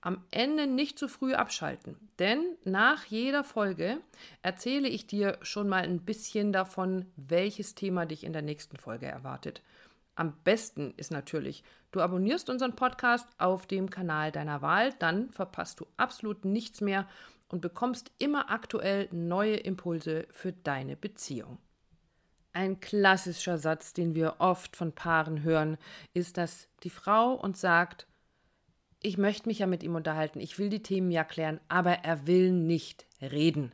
Am Ende nicht zu früh abschalten, denn nach jeder Folge erzähle ich dir schon mal ein bisschen davon, welches Thema dich in der nächsten Folge erwartet. Am besten ist natürlich, du abonnierst unseren Podcast auf dem Kanal deiner Wahl, dann verpasst du absolut nichts mehr und bekommst immer aktuell neue Impulse für deine Beziehung. Ein klassischer Satz, den wir oft von Paaren hören, ist, dass die Frau uns sagt, ich möchte mich ja mit ihm unterhalten, ich will die Themen ja klären, aber er will nicht reden.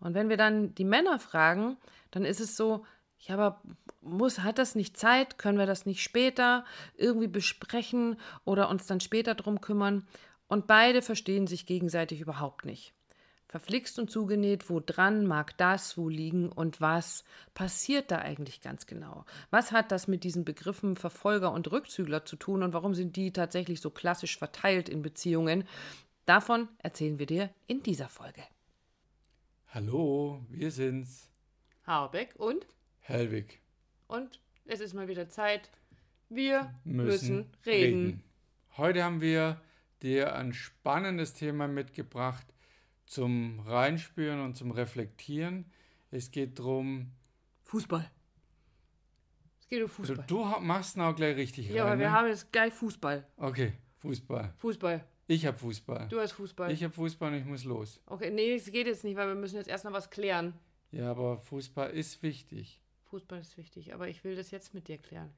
Und wenn wir dann die Männer fragen, dann ist es so, ja, aber muss, hat das nicht Zeit? Können wir das nicht später irgendwie besprechen oder uns dann später drum kümmern? Und beide verstehen sich gegenseitig überhaupt nicht. Verflixt und zugenäht, wo dran mag das, wo liegen und was passiert da eigentlich ganz genau? Was hat das mit diesen Begriffen Verfolger und Rückzügler zu tun und warum sind die tatsächlich so klassisch verteilt in Beziehungen? Davon erzählen wir dir in dieser Folge. Hallo, wir sind's. Habeck und Helwig. Und es ist mal wieder Zeit. Wir müssen, müssen reden. reden. Heute haben wir dir ein spannendes Thema mitgebracht zum Reinspüren und zum Reflektieren. Es geht darum. Fußball. Es geht um Fußball. Also du machst auch gleich richtig ja, rein. aber wir ne? haben jetzt gleich Fußball. Okay, Fußball. Fußball. Ich habe Fußball. Du hast Fußball. Ich habe Fußball und ich muss los. okay, nee, es geht jetzt nicht, weil wir müssen jetzt erst noch was klären. Ja, aber Fußball ist wichtig. Fußball ist wichtig, aber ich will das jetzt mit dir klären.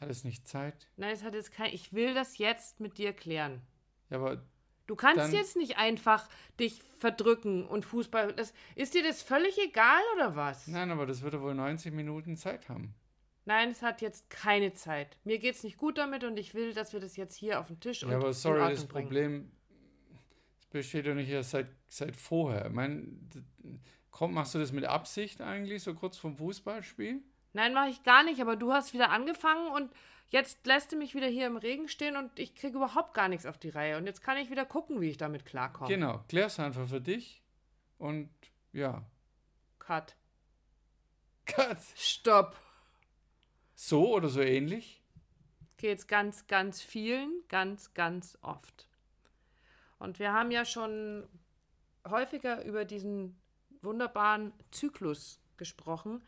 Hat es nicht Zeit? Nein, es hat jetzt kein. Ich will das jetzt mit dir klären. Ja, aber Du kannst Dann- jetzt nicht einfach dich verdrücken und Fußball. Das, ist dir das völlig egal oder was? nein, aber das würde wohl 90 Minuten Zeit haben. Nein, es hat jetzt keine Zeit. Mir geht's nicht gut damit und ich will, dass wir das jetzt hier auf den Tisch und Ja, aber sorry, das. Problem besteht ja nicht erst seit, seit vorher. Ich meine, komm, machst du das mit Absicht eigentlich, so kurz vom Fußballspiel? Nein, mache ich gar nicht, aber du hast wieder angefangen und jetzt lässt du mich wieder hier im Regen stehen und ich kriege überhaupt gar nichts auf die Reihe. Und jetzt kann ich wieder gucken, wie ich damit klarkomme. Genau, klär's einfach für dich und ja. Cut. Cut. Stopp. So oder so ähnlich? Geht's ganz, ganz vielen, ganz, ganz oft. Und wir haben ja schon häufiger über diesen wunderbaren Zyklus gesprochen,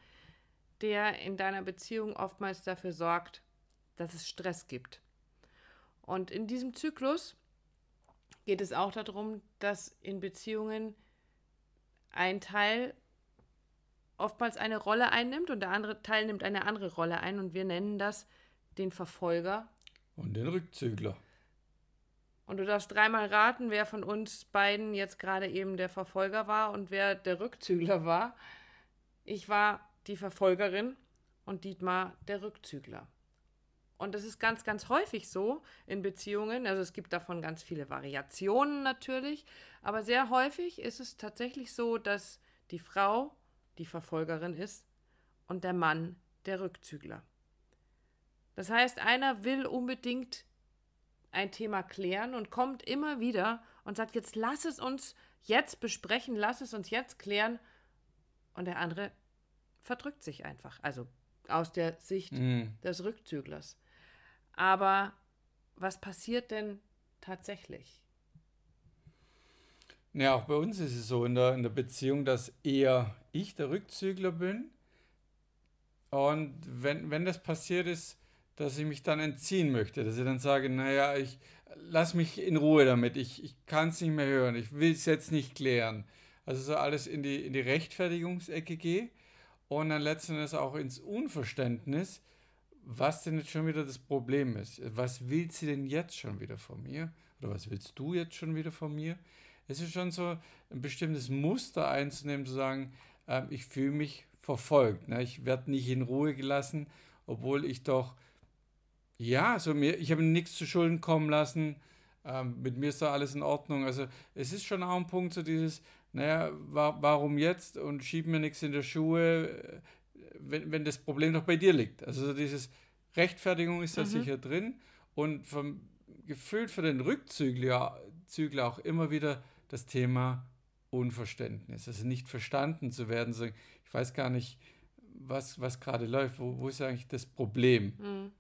der in deiner Beziehung oftmals dafür sorgt, dass es Stress gibt. Und in diesem Zyklus geht es auch darum, dass in Beziehungen ein Teil oftmals eine Rolle einnimmt und der andere Teil nimmt eine andere Rolle ein und wir nennen das den Verfolger. Und den Rückzügler. Und du darfst dreimal raten, wer von uns beiden jetzt gerade eben der Verfolger war und wer der Rückzügler war. Ich war die Verfolgerin und Dietmar der Rückzügler. Und das ist ganz, ganz häufig so in Beziehungen. Also es gibt davon ganz viele Variationen natürlich, aber sehr häufig ist es tatsächlich so, dass die Frau die Verfolgerin ist und der Mann der Rückzügler. Das heißt, einer will unbedingt ein Thema klären und kommt immer wieder und sagt, jetzt lass es uns jetzt besprechen, lass es uns jetzt klären. Und der andere verdrückt sich einfach. Also aus der Sicht mhm. des Rückzüglers. Aber was passiert denn tatsächlich? Ja, auch bei uns ist es so in der, in der Beziehung, dass eher ich der Rückzügler bin. Und wenn, wenn das passiert ist, dass ich mich dann entziehen möchte, dass ich dann sage, naja, ich lass mich in Ruhe damit, ich, ich kann es nicht mehr hören, ich will es jetzt nicht klären. Also so alles in die, in die Rechtfertigungsecke gehe und dann letztendlich auch ins Unverständnis, was denn jetzt schon wieder das Problem ist. Was will sie denn jetzt schon wieder von mir? Oder was willst du jetzt schon wieder von mir? Es ist schon so ein bestimmtes Muster einzunehmen, zu sagen, äh, ich fühle mich verfolgt. Ne? Ich werde nicht in Ruhe gelassen, obwohl ich doch, ja, so mir, ich habe nichts zu Schulden kommen lassen. Ähm, mit mir ist da alles in Ordnung. Also es ist schon auch ein Punkt, so dieses, naja, wa warum jetzt und schieb mir nichts in der Schuhe, wenn, wenn das Problem doch bei dir liegt. Also so dieses Rechtfertigung ist da mhm. sicher drin und vom, gefühlt für den Rückzügler Zügler auch immer wieder das Thema Unverständnis, also nicht verstanden zu werden. So, ich weiß gar nicht, was, was gerade läuft, wo, wo ist eigentlich das Problem? Mhm.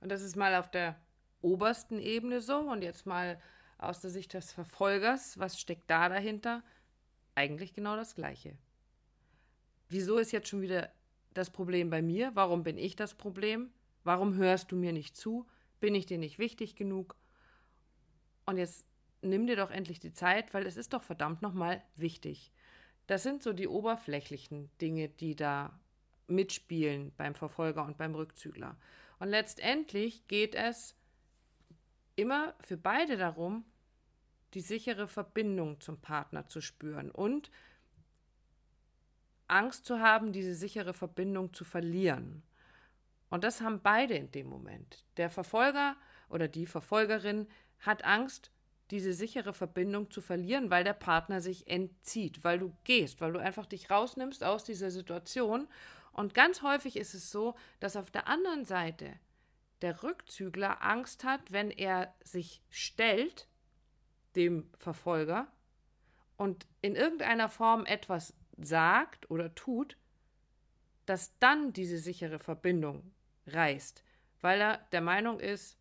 Und das ist mal auf der obersten Ebene so und jetzt mal aus der Sicht des Verfolgers, was steckt da dahinter? Eigentlich genau das Gleiche. Wieso ist jetzt schon wieder das Problem bei mir? Warum bin ich das Problem? Warum hörst du mir nicht zu? Bin ich dir nicht wichtig genug? Und jetzt nimm dir doch endlich die Zeit, weil es ist doch verdammt nochmal wichtig. Das sind so die oberflächlichen Dinge, die da mitspielen beim Verfolger und beim Rückzügler. Und letztendlich geht es immer für beide darum, die sichere Verbindung zum Partner zu spüren und Angst zu haben, diese sichere Verbindung zu verlieren. Und das haben beide in dem Moment. Der Verfolger oder die Verfolgerin hat Angst, diese sichere Verbindung zu verlieren, weil der Partner sich entzieht, weil du gehst, weil du einfach dich rausnimmst aus dieser Situation. Und ganz häufig ist es so, dass auf der anderen Seite der Rückzügler Angst hat, wenn er sich stellt, dem Verfolger, und in irgendeiner Form etwas sagt oder tut, dass dann diese sichere Verbindung reißt, weil er der Meinung ist,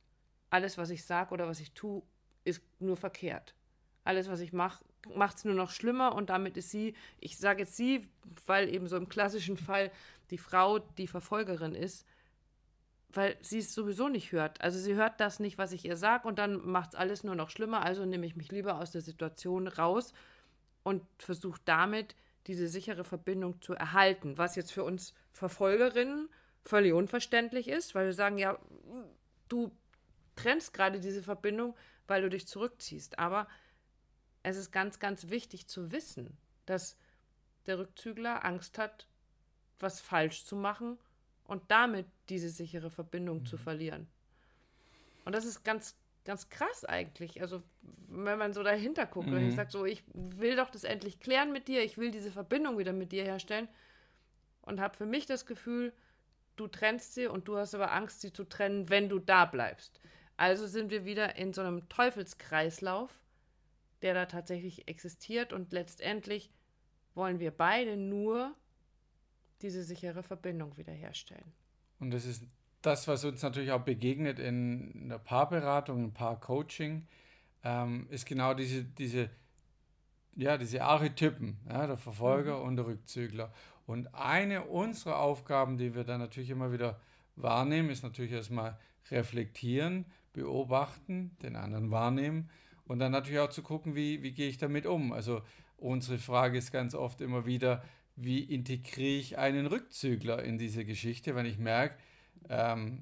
alles, was ich sage oder was ich tue, ist nur verkehrt. Alles, was ich mache, macht es nur noch schlimmer und damit ist sie, ich sage jetzt sie, weil eben so im klassischen Fall die Frau die Verfolgerin ist, weil sie es sowieso nicht hört. Also sie hört das nicht, was ich ihr sage und dann macht es alles nur noch schlimmer. Also nehme ich mich lieber aus der Situation raus und versuche damit diese sichere Verbindung zu erhalten, was jetzt für uns Verfolgerinnen völlig unverständlich ist, weil wir sagen, ja, du trennst gerade diese Verbindung, weil du dich zurückziehst. Aber es ist ganz, ganz wichtig zu wissen, dass der Rückzügler Angst hat, was falsch zu machen und damit diese sichere Verbindung mhm. zu verlieren. Und das ist ganz, ganz krass eigentlich. Also, wenn man so dahinter guckt mhm. und ich sage so, ich will doch das endlich klären mit dir, ich will diese Verbindung wieder mit dir herstellen und habe für mich das Gefühl, du trennst sie und du hast aber Angst, sie zu trennen, wenn du da bleibst. Also sind wir wieder in so einem Teufelskreislauf, der da tatsächlich existiert und letztendlich wollen wir beide nur diese sichere Verbindung wiederherstellen. Und das ist das, was uns natürlich auch begegnet in der Paarberatung, im Paarcoaching, ähm, ist genau diese, diese, ja, diese Archetypen, ja, der Verfolger mhm. und der Rückzügler. Und eine unserer Aufgaben, die wir dann natürlich immer wieder wahrnehmen, ist natürlich erstmal reflektieren, beobachten, den anderen wahrnehmen und dann natürlich auch zu gucken, wie, wie gehe ich damit um. Also unsere Frage ist ganz oft immer wieder, wie integriere ich einen Rückzügler in diese Geschichte, wenn ich merke, ähm,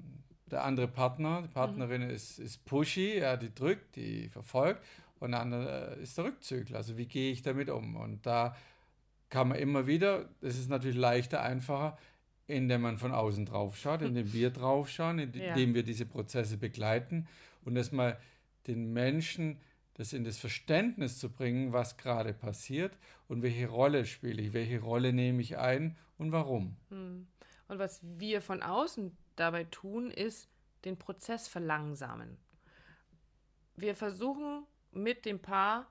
der andere Partner, die Partnerin mhm. ist, ist pushy, ja, die drückt, die verfolgt und der andere ist der Rückzügler. Also wie gehe ich damit um? Und da kann man immer wieder, das ist natürlich leichter, einfacher, indem man von außen drauf schaut, indem wir drauf schauen, indem ja. wir diese Prozesse begleiten und erstmal den Menschen das in das Verständnis zu bringen, was gerade passiert und welche Rolle spiele ich, welche Rolle nehme ich ein und warum. Hm. Und was wir von außen dabei tun, ist den Prozess verlangsamen. Wir versuchen mit dem Paar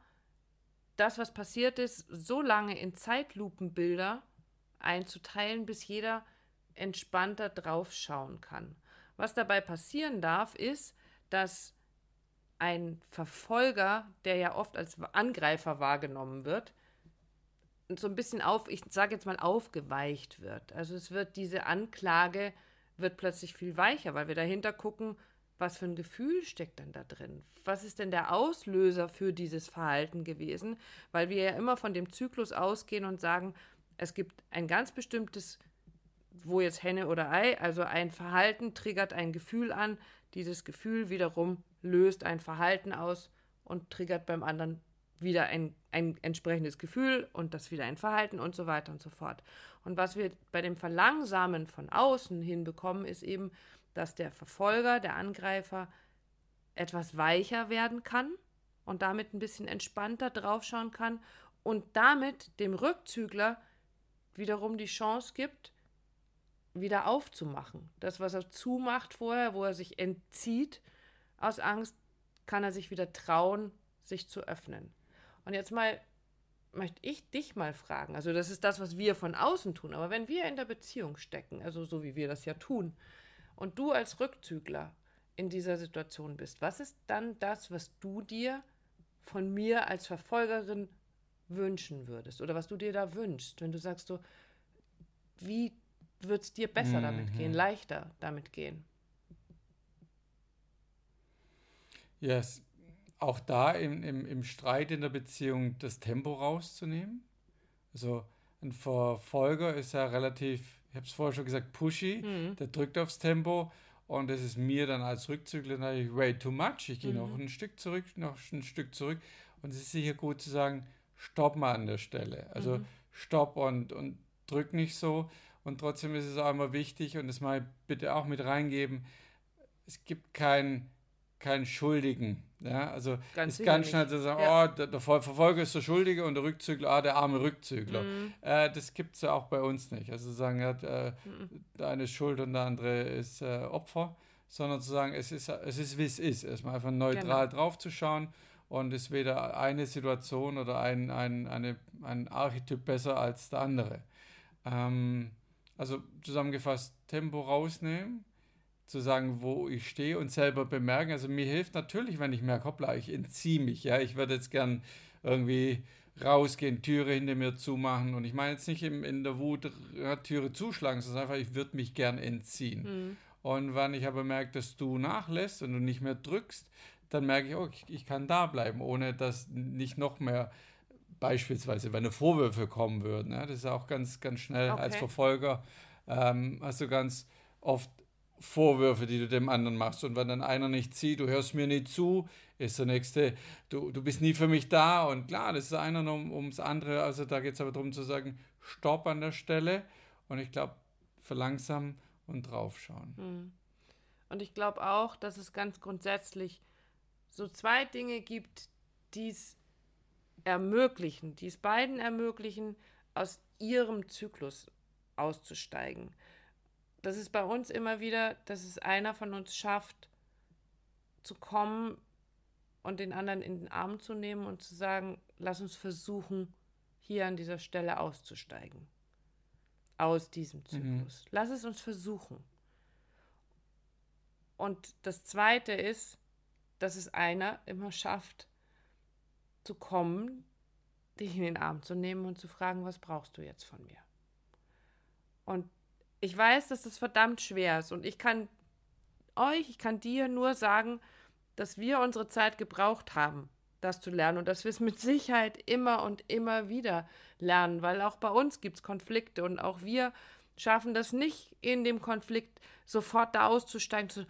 das, was passiert ist, so lange in Zeitlupenbilder einzuteilen, bis jeder entspannter draufschauen kann. Was dabei passieren darf, ist, dass ein Verfolger, der ja oft als Angreifer wahrgenommen wird, so ein bisschen auf, ich sage jetzt mal, aufgeweicht wird. Also es wird diese Anklage wird plötzlich viel weicher, weil wir dahinter gucken, was für ein Gefühl steckt denn da drin? Was ist denn der Auslöser für dieses Verhalten gewesen? Weil wir ja immer von dem Zyklus ausgehen und sagen, es gibt ein ganz bestimmtes, wo jetzt Henne oder Ei, also ein Verhalten triggert ein Gefühl an, dieses Gefühl wiederum löst ein Verhalten aus und triggert beim anderen wieder ein, ein entsprechendes Gefühl und das wieder ein Verhalten und so weiter und so fort. Und was wir bei dem Verlangsamen von außen hinbekommen, ist eben, dass der Verfolger, der Angreifer etwas weicher werden kann und damit ein bisschen entspannter draufschauen kann und damit dem Rückzügler wiederum die Chance gibt, wieder aufzumachen. Das, was er zumacht vorher, wo er sich entzieht aus Angst, kann er sich wieder trauen, sich zu öffnen. Und jetzt mal möchte ich dich mal fragen. Also das ist das, was wir von außen tun. Aber wenn wir in der Beziehung stecken, also so wie wir das ja tun, und du als Rückzügler in dieser Situation bist, was ist dann das, was du dir von mir als Verfolgerin wünschen würdest oder was du dir da wünschst, wenn du sagst so, wie wird es dir besser mhm. damit gehen, leichter damit gehen? Ja, yes. auch da im, im, im Streit in der Beziehung das Tempo rauszunehmen. Also ein Verfolger ist ja relativ ich habe es vorher schon gesagt, pushy, mhm. der drückt aufs Tempo und das ist mir dann als Rückzügler natürlich way too much. Ich gehe mhm. noch ein Stück zurück, noch ein Stück zurück und es ist sicher gut zu sagen, stopp mal an der Stelle. Also mhm. stopp und, und drück nicht so. Und trotzdem ist es auch immer wichtig und das mal bitte auch mit reingeben, es gibt keinen keinen Schuldigen. Ja, also ganz ist ganz schnell zu sagen, ja. oh, der, der, Verfolger ist der Schuldige und der Rückzügler, ah, der arme Rückzügler. Mhm. Äh, das gibt es ja auch bei uns nicht. Also zu sagen, ja, äh, mhm. der eine ist schuld und der andere ist äh, Opfer, sondern zu sagen, es ist, es ist wie es ist. Erstmal einfach neutral genau. drauf zu schauen und ist weder eine Situation oder ein, ein, eine, ein Archetyp besser als der andere. Ähm, also zusammengefasst, Tempo rausnehmen zu sagen, wo ich stehe und selber bemerken. Also mir hilft natürlich, wenn ich merke, hoppla, ich entziehe mich. Ja, ich würde jetzt gern irgendwie rausgehen, Türe hinter mir zumachen. Und ich meine jetzt nicht im, in der Wut ja, Türe zuschlagen, sondern einfach, ich würde mich gern entziehen. Mhm. Und wenn ich aber merke, dass du nachlässt und du nicht mehr drückst, dann merke ich, oh, ich, ich kann da bleiben, ohne dass nicht noch mehr beispielsweise, wenn Vorwürfe kommen würden. Ja, das ist auch ganz, ganz schnell okay. als Verfolger, ähm, hast du ganz oft Vorwürfe, die du dem anderen machst. Und wenn dann einer nicht sieht, du hörst mir nicht zu, ist der nächste, du, du bist nie für mich da. Und klar, das ist einer um, ums andere. Also da geht es aber darum zu sagen, stopp an der Stelle. Und ich glaube, verlangsamen und draufschauen. Hm. Und ich glaube auch, dass es ganz grundsätzlich so zwei Dinge gibt, die es ermöglichen, die es beiden ermöglichen, aus ihrem Zyklus auszusteigen das ist bei uns immer wieder, dass es einer von uns schafft, zu kommen und den anderen in den Arm zu nehmen und zu sagen, lass uns versuchen, hier an dieser Stelle auszusteigen. Aus diesem mhm. Zyklus. Mhm. Lass es uns versuchen. Und das Zweite ist, dass es einer immer schafft, zu kommen, dich in den Arm zu nehmen und zu fragen, was brauchst du jetzt von mir? Und ich weiß, dass das verdammt schwer ist und ich kann euch, ich kann dir nur sagen, dass wir unsere Zeit gebraucht haben, das zu lernen und dass wir es mit Sicherheit immer und immer wieder lernen, weil auch bei uns gibt es Konflikte und auch wir schaffen das nicht, in dem Konflikt sofort da auszusteigen, zu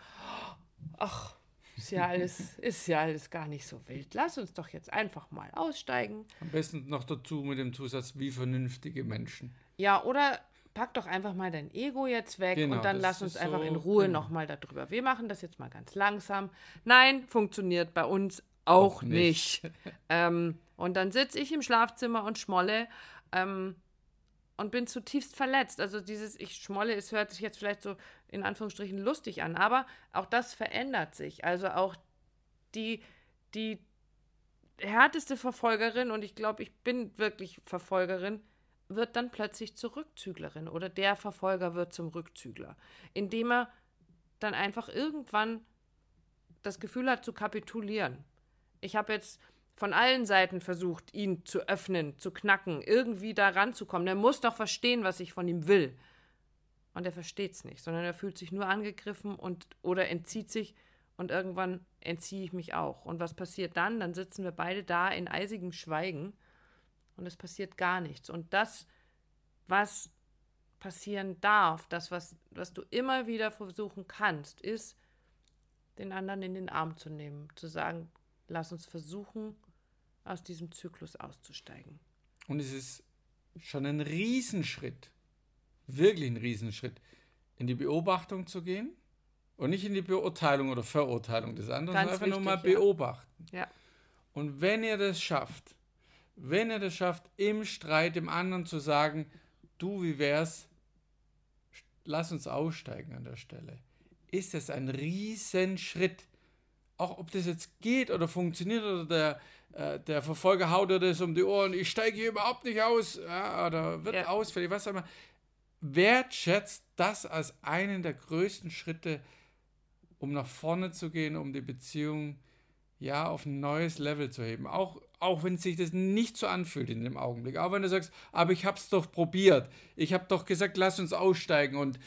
ach, ist ja alles, ist ja alles gar nicht so wild. Lass uns doch jetzt einfach mal aussteigen. Am besten noch dazu mit dem Zusatz, wie vernünftige Menschen. Ja, oder pack doch einfach mal dein Ego jetzt weg genau, und dann lass uns einfach so, in Ruhe genau. nochmal darüber. Wir machen das jetzt mal ganz langsam. Nein, funktioniert bei uns auch, auch nicht. nicht. ähm, und dann sitze ich im Schlafzimmer und schmolle ähm, und bin zutiefst verletzt. Also dieses Ich schmolle, es hört sich jetzt vielleicht so in Anführungsstrichen lustig an, aber auch das verändert sich. Also auch die, die härteste Verfolgerin, und ich glaube, ich bin wirklich Verfolgerin, wird dann plötzlich zur Rückzüglerin oder der Verfolger wird zum Rückzügler, indem er dann einfach irgendwann das Gefühl hat zu kapitulieren. Ich habe jetzt von allen Seiten versucht, ihn zu öffnen, zu knacken, irgendwie da ranzukommen. Er muss doch verstehen, was ich von ihm will. Und er versteht es nicht, sondern er fühlt sich nur angegriffen und oder entzieht sich und irgendwann entziehe ich mich auch. Und was passiert dann? Dann sitzen wir beide da in eisigem Schweigen und es passiert gar nichts. Und das, was passieren darf, das, was, was du immer wieder versuchen kannst, ist, den anderen in den Arm zu nehmen, zu sagen, lass uns versuchen, aus diesem Zyklus auszusteigen. Und es ist schon ein Riesenschritt, wirklich ein Riesenschritt, in die Beobachtung zu gehen und nicht in die Beurteilung oder Verurteilung des anderen, sondern einfach wichtig, nur mal beobachten. Ja. Und wenn ihr das schafft, wenn ihr das schafft, im Streit dem anderen zu sagen, du, wie wär's, lass uns aussteigen an der Stelle, ist das ein Riesenschritt. Auch ob das jetzt geht oder funktioniert oder der, äh, der Verfolger haut dir das um die Ohren, ich steige hier überhaupt nicht aus ja, oder wird ja. ausfällig, was auch immer. Wertschätzt das als einen der größten Schritte, um nach vorne zu gehen, um die Beziehung ja auf ein neues Level zu heben. Auch, auch wenn sich das nicht so anfühlt in dem Augenblick. Auch wenn du sagst, aber ich habe es doch probiert. Ich habe doch gesagt, lass uns aussteigen und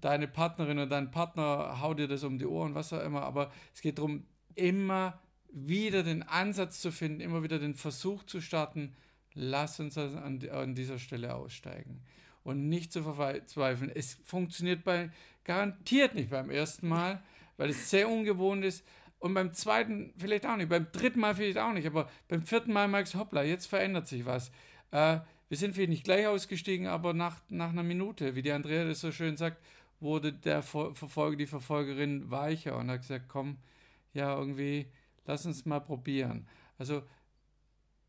deine Partnerin oder dein Partner haut dir das um die Ohren, was auch immer. Aber es geht darum, immer wieder den Ansatz zu finden, immer wieder den Versuch zu starten, lass uns an, an dieser Stelle aussteigen. Und nicht zu verzweifeln. Es funktioniert bei garantiert nicht beim ersten Mal, weil es sehr ungewohnt ist. Und beim zweiten vielleicht auch nicht, beim dritten Mal vielleicht auch nicht, aber beim vierten Mal merkst hoppla, jetzt verändert sich was. Äh, wir sind vielleicht nicht gleich ausgestiegen, aber nach, nach einer Minute, wie die Andrea das so schön sagt, wurde der Verfolger, die Verfolgerin weicher und hat gesagt, komm, ja, irgendwie, lass uns mal probieren. Also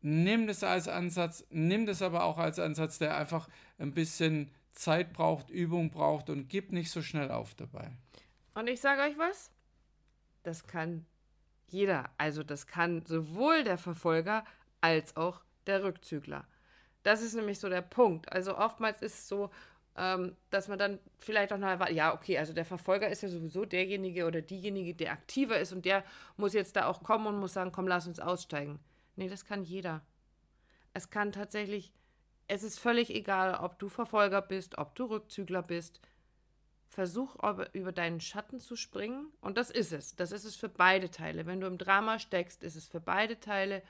nimm das als Ansatz, nimm das aber auch als Ansatz, der einfach ein bisschen Zeit braucht, Übung braucht und gib nicht so schnell auf dabei. Und ich sage euch was, das kann jeder. Also das kann sowohl der Verfolger als auch der Rückzügler. Das ist nämlich so der Punkt. Also oftmals ist es so, ähm, dass man dann vielleicht auch noch, ja, okay, also der Verfolger ist ja sowieso derjenige oder diejenige, der aktiver ist und der muss jetzt da auch kommen und muss sagen, komm, lass uns aussteigen. Nee, das kann jeder. Es kann tatsächlich, es ist völlig egal, ob du Verfolger bist, ob du Rückzügler bist. Versuch über deinen Schatten zu springen und das ist es. Das ist es für beide Teile. Wenn du im Drama steckst, ist es für beide Teile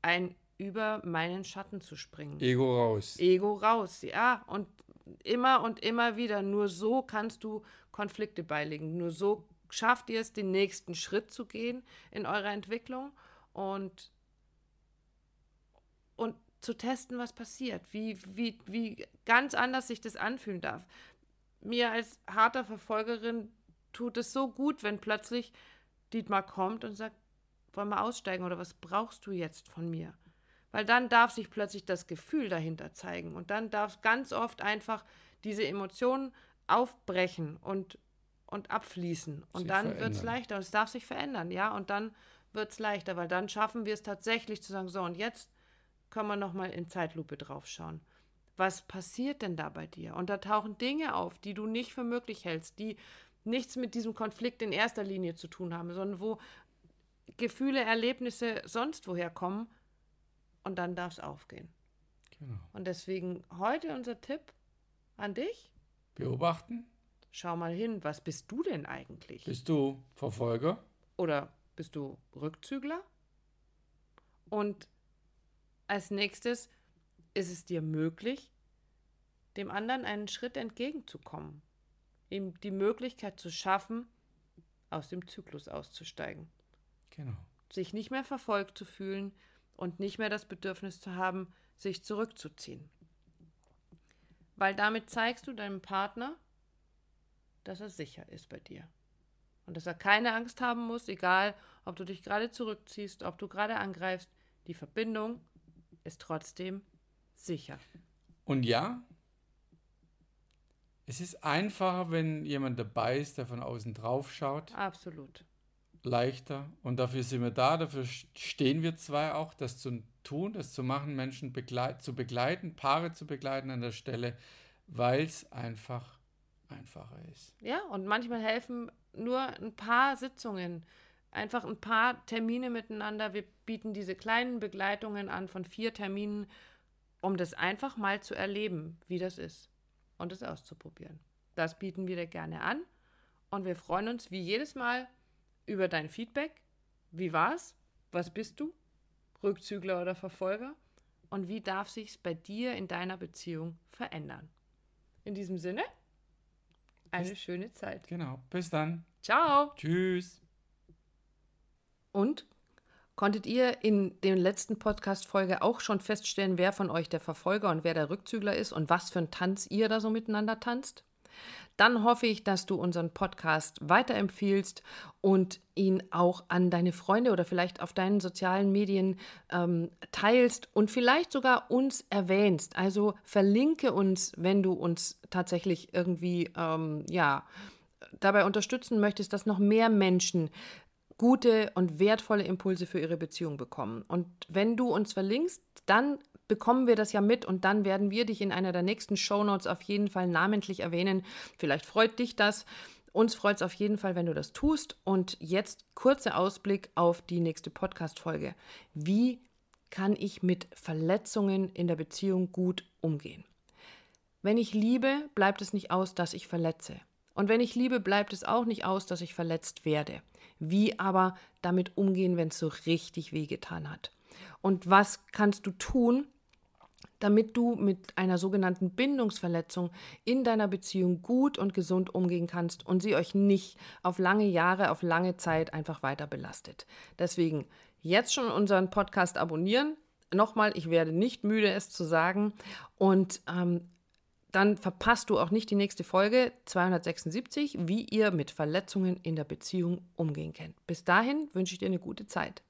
ein über meinen Schatten zu springen. Ego raus. Ego raus, ja. Und immer und immer wieder. Nur so kannst du Konflikte beilegen. Nur so schafft ihr es, den nächsten Schritt zu gehen in eurer Entwicklung und, und zu testen, was passiert, wie, wie, wie ganz anders sich das anfühlen darf. Mir als harter Verfolgerin tut es so gut, wenn plötzlich Dietmar kommt und sagt, wollen wir aussteigen oder was brauchst du jetzt von mir? Weil dann darf sich plötzlich das Gefühl dahinter zeigen und dann darf ganz oft einfach diese Emotionen aufbrechen und, und abfließen. Und sich dann wird es leichter. Und es darf sich verändern, ja. Und dann wird es leichter, weil dann schaffen wir es tatsächlich zu sagen, so und jetzt können wir nochmal in Zeitlupe draufschauen. Was passiert denn da bei dir? Und da tauchen Dinge auf, die du nicht für möglich hältst, die nichts mit diesem Konflikt in erster Linie zu tun haben, sondern wo Gefühle, Erlebnisse sonst woher kommen und dann darf es aufgehen. Genau. Und deswegen heute unser Tipp an dich. Beobachten. Schau mal hin, was bist du denn eigentlich? Bist du Verfolger? Oder bist du Rückzügler? Und als nächstes ist es dir möglich, dem anderen einen Schritt entgegenzukommen, ihm die Möglichkeit zu schaffen, aus dem Zyklus auszusteigen. Genau. Sich nicht mehr verfolgt zu fühlen, und nicht mehr das Bedürfnis zu haben, sich zurückzuziehen. Weil damit zeigst du deinem Partner, dass er sicher ist bei dir. Und dass er keine Angst haben muss, egal ob du dich gerade zurückziehst, ob du gerade angreifst, die Verbindung ist trotzdem sicher. Und ja, es ist einfacher, wenn jemand dabei ist, der von außen drauf schaut. Absolut. leichter und dafür sind wir da, dafür stehen wir zwei auch, das zu tun, das zu machen, Menschen begleit zu begleiten, Paare zu begleiten an der Stelle, weil es einfach einfacher ist. Ja, und manchmal helfen nur ein paar Sitzungen, einfach ein paar Termine miteinander. Wir bieten diese kleinen Begleitungen an von vier Terminen, um das einfach mal zu erleben, wie das ist und es auszuprobieren. Das bieten wir dir gerne an und wir freuen uns wie jedes Mal über dein Feedback. Wie war's? Was bist du? Rückzügler oder Verfolger? Und wie darf sich's bei dir in deiner Beziehung verändern? In diesem Sinne, eine bis, schöne Zeit. Genau. Bis dann. Ciao. Tschüss. Und konntet ihr in der letzten Podcast-Folge auch schon feststellen, wer von euch der Verfolger und wer der Rückzügler ist und was für einen Tanz ihr da so miteinander tanzt? Dann hoffe ich, dass du unseren Podcast weiterempfiehlst und ihn auch an deine Freunde oder vielleicht auf deinen sozialen Medien ähm, teilst und vielleicht sogar uns erwähnst. Also verlinke uns, wenn du uns tatsächlich irgendwie ähm, ja dabei unterstützen möchtest, dass noch mehr Menschen gute und wertvolle Impulse für ihre Beziehung bekommen. Und wenn du uns verlinkst, dann bekommen wir das ja mit und dann werden wir dich in einer der nächsten Shownotes auf jeden Fall namentlich erwähnen. Vielleicht freut dich das. Uns freut es auf jeden Fall, wenn du das tust. Und jetzt kurzer Ausblick auf die nächste Podcast-Folge. Wie kann ich mit Verletzungen in der Beziehung gut umgehen? Wenn ich liebe, bleibt es nicht aus, dass ich verletze. Und wenn ich liebe, bleibt es auch nicht aus, dass ich verletzt werde. Wie aber damit umgehen, wenn es so richtig wehgetan hat? Und was kannst du tun, damit du mit einer sogenannten Bindungsverletzung in deiner Beziehung gut und gesund umgehen kannst und sie euch nicht auf lange Jahre, auf lange Zeit einfach weiter belastet. Deswegen jetzt schon unseren Podcast abonnieren. Nochmal, ich werde nicht müde, es zu sagen. Und ähm, dann verpasst du auch nicht die nächste Folge 276, wie ihr mit Verletzungen in der Beziehung umgehen könnt. Bis dahin wünsche ich dir eine gute Zeit.